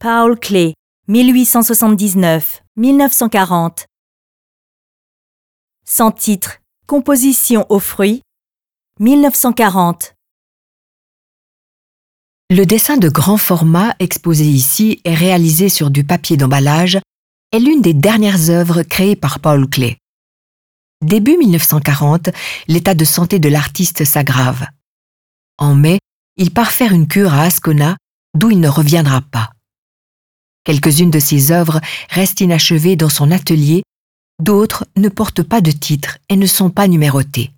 Paul Klee, 1879-1940. Sans titre, Composition aux fruits, 1940. Le dessin de grand format exposé ici et réalisé sur du papier d'emballage est l'une des dernières œuvres créées par Paul Klee. Début 1940, l'état de santé de l'artiste s'aggrave. En mai, il part faire une cure à Ascona, d'où il ne reviendra pas. Quelques-unes de ses œuvres restent inachevées dans son atelier, d'autres ne portent pas de titre et ne sont pas numérotées.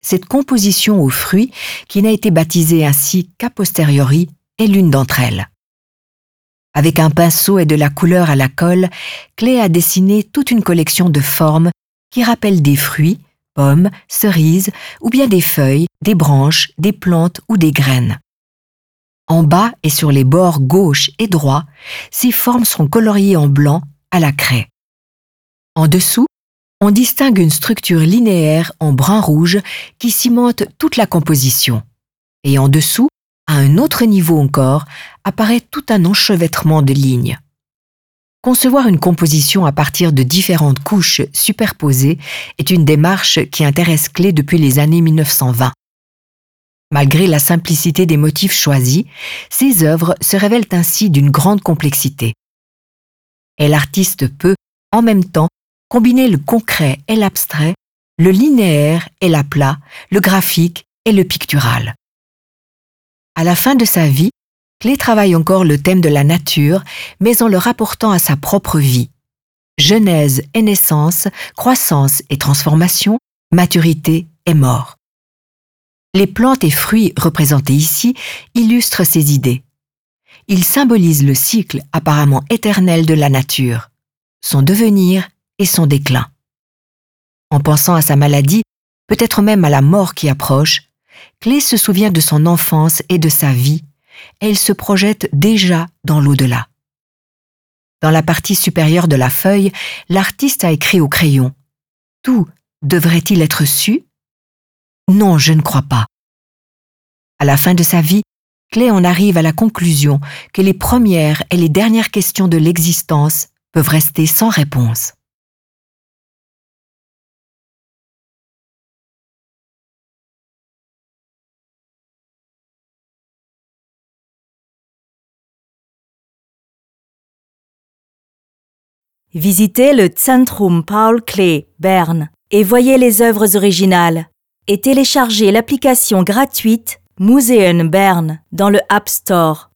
Cette composition aux fruits, qui n'a été baptisée ainsi qu'a posteriori, est l'une d'entre elles. Avec un pinceau et de la couleur à la colle, Clé a dessiné toute une collection de formes qui rappellent des fruits, pommes, cerises, ou bien des feuilles, des branches, des plantes ou des graines. En bas et sur les bords gauche et droit, ces formes sont coloriées en blanc à la craie. En dessous, on distingue une structure linéaire en brun-rouge qui cimente toute la composition. Et en dessous, à un autre niveau encore, apparaît tout un enchevêtrement de lignes. Concevoir une composition à partir de différentes couches superposées est une démarche qui intéresse Clé depuis les années 1920. Malgré la simplicité des motifs choisis, ses œuvres se révèlent ainsi d'une grande complexité. Et l'artiste peut, en même temps, combiner le concret et l'abstrait, le linéaire et l'aplat, le graphique et le pictural. À la fin de sa vie, Clé travaille encore le thème de la nature, mais en le rapportant à sa propre vie. Genèse et naissance, croissance et transformation, maturité et mort. Les plantes et fruits représentés ici illustrent ces idées. Ils symbolisent le cycle apparemment éternel de la nature, son devenir et son déclin. En pensant à sa maladie, peut-être même à la mort qui approche, Clé se souvient de son enfance et de sa vie, et il se projette déjà dans l'au-delà. Dans la partie supérieure de la feuille, l'artiste a écrit au crayon Tout devrait-il être su? Non, je ne crois pas. À la fin de sa vie, Clé en arrive à la conclusion que les premières et les dernières questions de l'existence peuvent rester sans réponse. Visitez le Zentrum Paul Klee, Berne, et voyez les œuvres originales. Et téléchargez l'application gratuite Museum Berne dans le App Store.